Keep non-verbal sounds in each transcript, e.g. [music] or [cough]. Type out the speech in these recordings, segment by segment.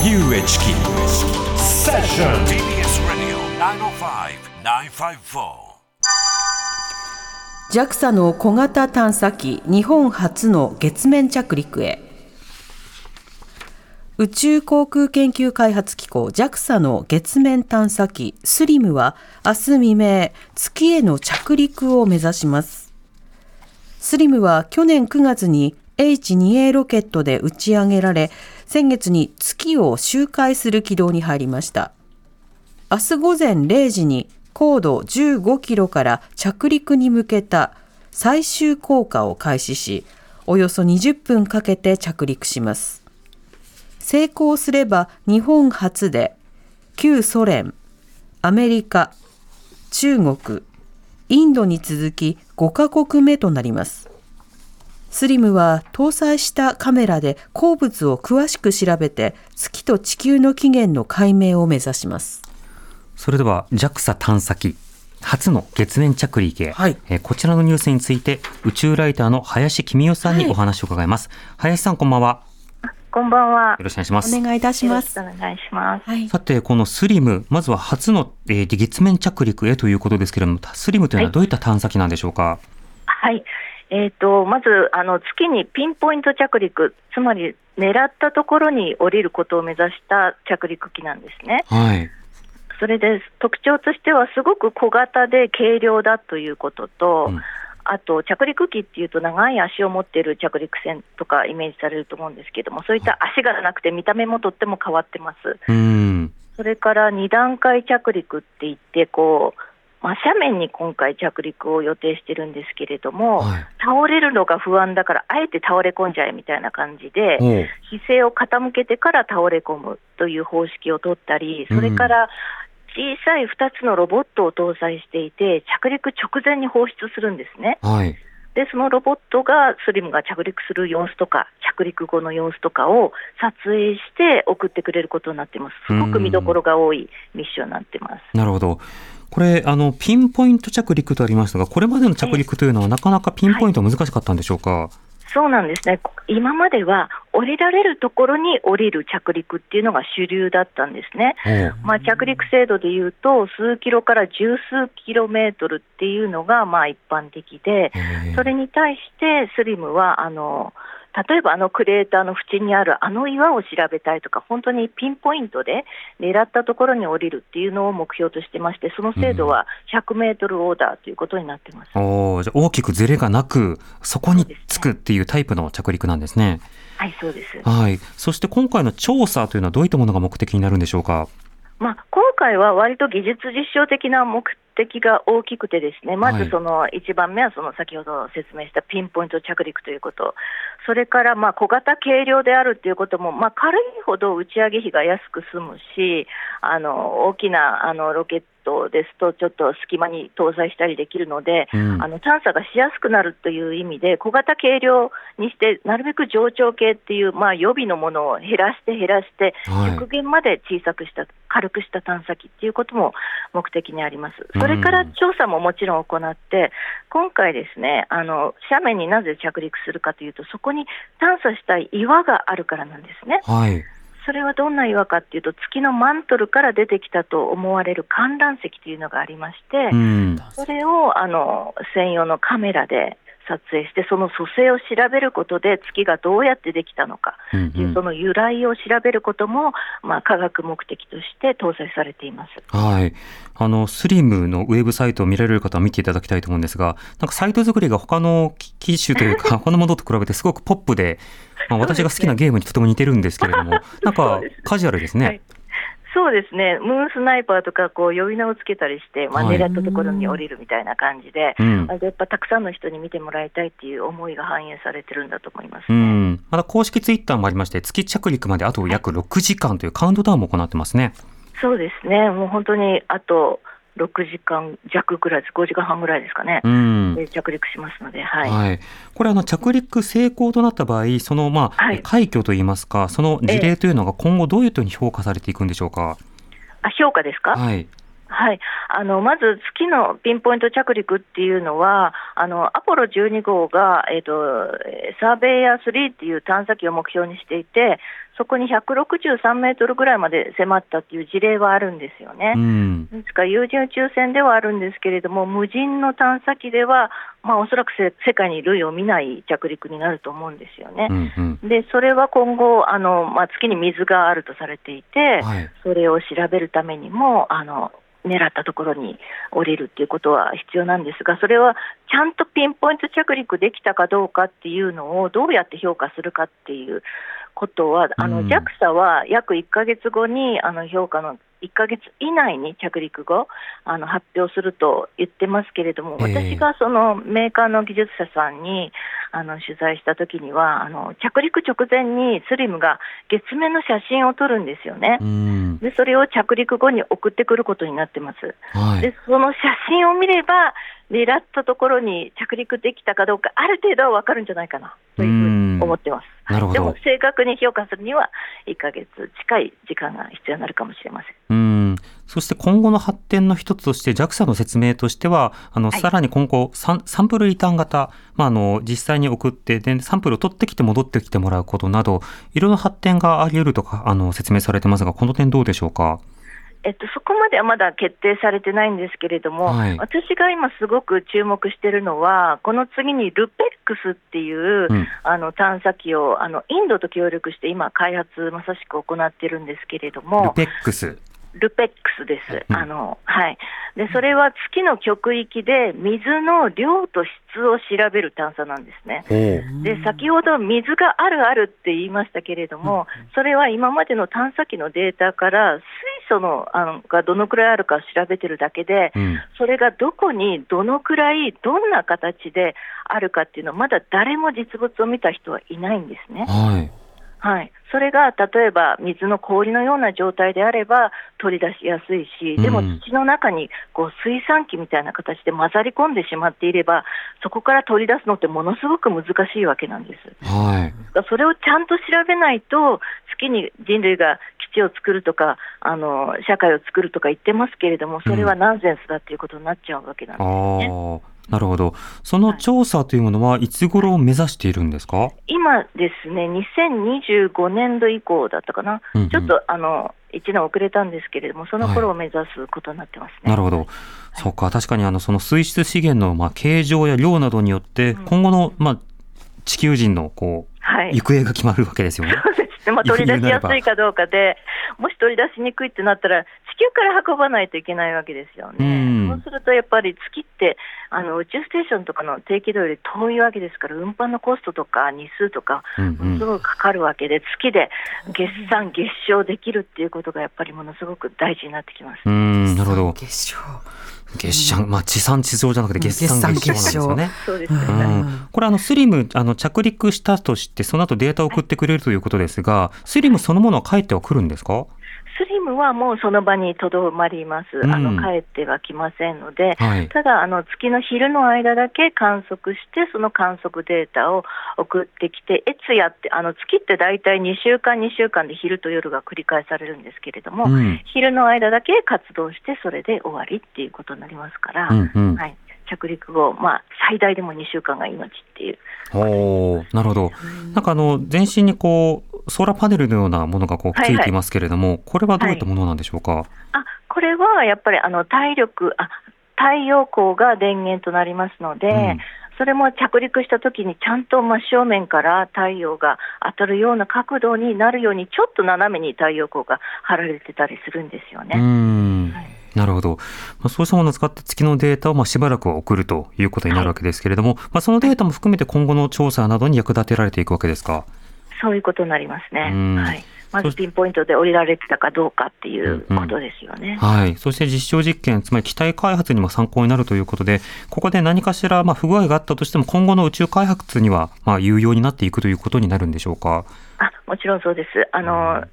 荻上チキ。セッション TBS Radio 905-954 JAXA の小型探査機日本初の月面着陸へ。宇宙航空研究開発機構 JAXA の月面探査機スリムは明日未明月への着陸を目指します。スリムは去年9月に H2A ロケットで打ち上げられ先月に月を周回する軌道に入りました明日午前0時に高度15キロから着陸に向けた最終降下を開始し、およそ20分かけて着陸します。成功すれば日本初で、旧ソ連、アメリカ、中国、インドに続き5カ国目となります。スリムは搭載したカメラで鉱物を詳しく調べて月と地球の起源の解明を目指します。それでは JAXA 探査機初の月面着陸へ、はいえーこちらのニュースについて宇宙ライターの林公代さんにお話を伺います、林さんこんばんはこんばんはよ。ろしくお願いしますお願いいたします。よろしくお願いします。はい。さてこのスリムまずは初の、えー月面着陸へということですけれどもスリムというのはどういった探査機なんでしょうか、はい。えっ、と、まず、あの、月にピンポイント着陸、つまり狙ったところに降りることを目指した着陸機なんですね。はいそれで、特徴としては、すごく小型で軽量だということと、うんあと、着陸機っていうと、長い足を持っている着陸船とかイメージされると思うんですけども、そういった足がなくて、見た目もとっても変わってます。うーんそれから2段階着陸って言って、こう、まあ、斜面に今回着陸を予定してるんですけれども、はい倒れるのが不安だから、あえて倒れ込んじゃえみたいな感じで、姿勢を傾けてから倒れ込むという方式を取ったり、それから小さい2つのロボットを搭載していて、着陸直前に放出するんですね。はいで、そのロボットがスリムが着陸する様子とか、着陸後の様子とかを撮影して送ってくれることになってます。すごく見どころが多いミッションになってます。なるほどこれあのピンポイント着陸とありましたがこれまでの着陸というのはなかなかピンポイント難しかったんでしょうか、そうなんですね。今までは降りられるところに降りる着陸っていうのが主流だったんですね。まあ、着陸精度でいうと、数キロから十数キロメートルっていうのがまあ一般的で、それに対してスリムはあの例えばあのクレーターの縁にあるあの岩を調べたいとか、本当にピンポイントで狙ったところに降りるっていうのを目標としてまして、その精度は100メートルオーダーということになってます。おーじゃあ大きくズレがなくそこにつくっていうタイプの着陸なんですね。はい、そうです。はい。そして今回の調査というのはどういったものが目的になるんでしょうか？まあ、今回は割と技術実証的な目的が大きくてですね、まはい。ずその1番目はその先ほど説明したピンポイント着陸ということ、それからまあ小型軽量であるということも、まあ、軽いほど打ち上げ費が安く済むし、あの大きなあのロケットですと、ちょっと隙間に搭載したりできるので、うんあの探査がしやすくなるという意味で、小型軽量にして、なるべく上長系っていう、まあ、予備のものを減らして減らして、はい極限まで小さくした、軽くした探査機っていうことも目的にあります。それから調査ももちろん行って、今回ですね、あの斜面になぜ着陸するかというと、そこに探査したい岩があるからなんですね。はい。それはどんな岩かっていうと、月のマントルから出てきたと思われる観覧石というのがありまして、うん。それをあの専用のカメラで撮影して、その組成を調べることで、月がどうやってできたのかうんという、その由来を調べることも、まあ、科学目的として搭載されています。はい。あの、スリムのウェブサイトを見られる方は見ていただきたいと思うんですが、なんかサイト作りが他の機種というか、[laughs] 他のものと比べてすごくポップで、まあ、私が好きなゲームにとても似てるんですけれども、[laughs] なんそかカジュアルですね。はいそうですね、ムーンスナイパーとかこう呼び名をつけたりして、まあ、はい狙ったところに降りるみたいな感じで、うんあやっぱたくさんの人に見てもらいたいっていう思いが反映されてるんだと思いますうね。ん。また公式ツイッターもありまして、月着陸まであと約6時間というカウントダウンも行ってますね。そうですね、もう本当にあと6時間弱ぐらいです、5時間半ぐらいですかね、うん。で着陸しますので、はい。はい。これあの着陸成功となった場合、そのまあ、はい快挙といいますか、その事例というのが今後どういうふうに評価されていくんでしょうか？あ評価ですか、はい。はい、あのまず月のピンポイント着陸っていうのは、あのアポロ12号が、えーと、サーベイヤー3っていう探査機を目標にしていて、そこに163メートルぐらいまで迫ったっていう事例はあるんですよね。うん、ですから、有人宇宙船ではあるんですけれども、無人の探査機では、まあ、おそらく世界に類を見ない着陸になると思うんですよね。うんうん、でそれは今後、あのまあ、月に水があるとされていて、はい、それを調べるためにも、あの狙ったところに降りるっていうことは必要なんですが、それはちゃんとピンポイント着陸できたかどうかっていうのをどうやって評価するかっていうことは、あの JAXA は約1か月後にあの評価の1か月以内に着陸後あの発表すると言ってますけれども、私がそのメーカーの技術者さんにあの取材したときにはあの、着陸直前にスリムが月面の写真を撮るんですよね、でそれを着陸後に送ってくることになってます。はい、でその写真を見れば狙ったところに着陸できたかどうか、ある程度は分かるんじゃないかなというふうに思ってます。なるほどでも正確に評価するには、1か月近い時間が必要になるかもしれません。うんそして今後の発展の一つとして JAXA の説明としてはあの、さらに今後サンサンプルリターン型、まあ、あの実際に送ってでサンプルを取ってきて戻ってきてもらうことなどいろんな発展があり得るとかあの説明されてますがこの点どうでしょうか？えっと、そこまではまだ決定されてないんですけれども、はい、私が今すごく注目しているのは、この次にルペックスっていう、うん、あの探査機をあのインドと協力して今、開発まさしく行っているんですけれども、ルペックスルペックスです、うん、あのはい、でそれは月の極域で水の量と質を調べる探査なんですね。で先ほど水があるあるって言いましたけれども、それは今までの探査機のデータから水素のあのがどのくらいあるか調べてるだけで、うん、それがどこにどのくらい、どんな形であるかっていうのは、まだ誰も実物を見た人はいないんですね。はいはい、それが例えば水の氷のような状態であれば取り出しやすいし、でも土の中にこう水酸機みたいな形で混ざり込んでしまっていれば、そこから取り出すのってものすごく難しいわけなんです。はい、それをちゃんと調べないと、月に人類が基地を作るとか、あの社会を作るとか言ってますけれども、それはナンセンスだということになっちゃうわけなんですね。うんなるほど。その調査というものはいつ頃を目指しているんですか、今ですね、2025年度以降だったかな、うんうん、ちょっとあの1年遅れたんですけれども、その頃を目指すことになってますね。はい、なるほど。そうか、確かにあのその水質資源のまあ形状や量などによって、今後のまあ地球人のこう、はい、行方が決まるわけですよね。そうですね。まあ、取り出しやすいかどうかで、もし取り出しにくいってなったら、地球から運ばないといけないわけですよね。そうするとやっぱり月ってあの宇宙ステーションとかの定期度より遠いわけですから、運搬のコストとか日数とか、ものすごくかかるわけで、月で月産、月賞できるっていうことがやっぱりものすごく大事になってきます。うんなるほど月賞月謝、まあ、地産地消じゃなくて月産月賞なんですよね。そうですね。これあのスリムあの着陸したとしてその後データを送ってくれるということですが、スリムそのものは帰ってはくるんですか？スリムはもうその場にとどまります、あの帰ってはきませんので、はい、ただあの、月の昼の間だけ観測して、その観測データを送ってきて、越夜って、あの月って大体2週間、2週間で昼と夜が繰り返されるんですけれども、うん、昼の間だけ活動して、それで終わりっていうことになりますから。うんうん、はい着陸後、まあ、最大でも2週間が命っていう。おなるほど。なんかあの全身にこうソーラーパネルのようなものがこうついていますけれども、はいはい、これはどういったものなんでしょうか？はい、あこれはやっぱりあの体力あ太陽光が電源となりますので。うんそれも着陸したときにちゃんと真正面から太陽が当たるような角度になるようにちょっと斜めに太陽光が貼られてたりするんですよね。うんなるほど。まあ、そうしたものを使って月のデータをまあしばらく送るということになるわけですけれども、はい、まあ、そのデータも含めて今後の調査などに役立てられていくわけですか？そういうことになりますね。はい。まずピンポイントで降りられてたかどうかっていうことですよね。うんうん、はい。そして実証実験、つまり機体開発にも参考になるということで、ここで何かしらまあ不具合があったとしても、今後の宇宙開発にはまあ有用になっていくということになるんでしょうか。あ、もちろんそうです。あの、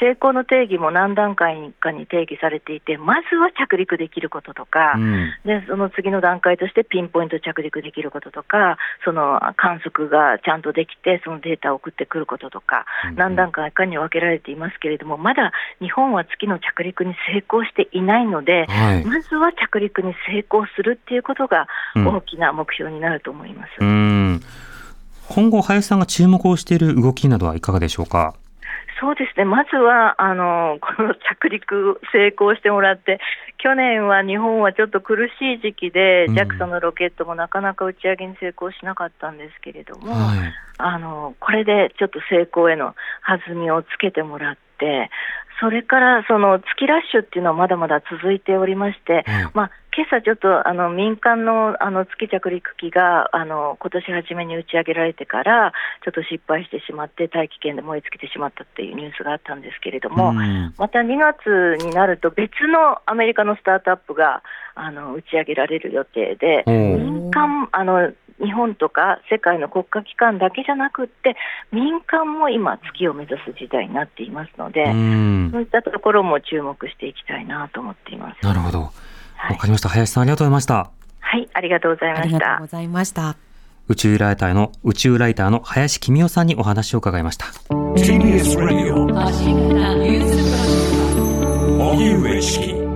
成功の定義も何段階かに定義されていて、まずは着陸できることとか、うんでその次の段階としてピンポイント着陸できることとか、その観測がちゃんとできて、そのデータを送ってくることとか、うん何段階かに分けられていますけれども、まだ日本は月の着陸に成功していないので、はい。まずは着陸に成功するっていうことがうん大きな目標になると思います。うん。今後、林さんが注目をしている動きなどはいかがでしょうか？そうですね、まずはあの [laughs] この着陸成功してもらって、去年は日本はちょっと苦しい時期で、うん JAXA のロケットもなかなか打ち上げに成功しなかったんですけれども、はい。あのこれでちょっと成功への弾みをつけてもらって、それからその月ラッシュっていうのはまだまだ続いておりまして、はいまあ今朝ちょっとあの民間のあの月着陸機があの今年初めに打ち上げられてからちょっと失敗してしまって大気圏で燃え尽きてしまったっていうニュースがあったんですけれども、うん。また2月になると別のアメリカのスタートアップがあの打ち上げられる予定で、民間あの日本とか世界の国家機関だけじゃなくって民間も今月を目指す時代になっていますので、うんそういったところも注目していきたいなと思っています。なるほど。はいわかりました。林さん、ありがとうございました。はい、ありがとうございましたありがとうご。ざいました。宇宙ライターの宇宙ライターの林公夫さんにお話を伺いました。TBS Radio 荻上チキ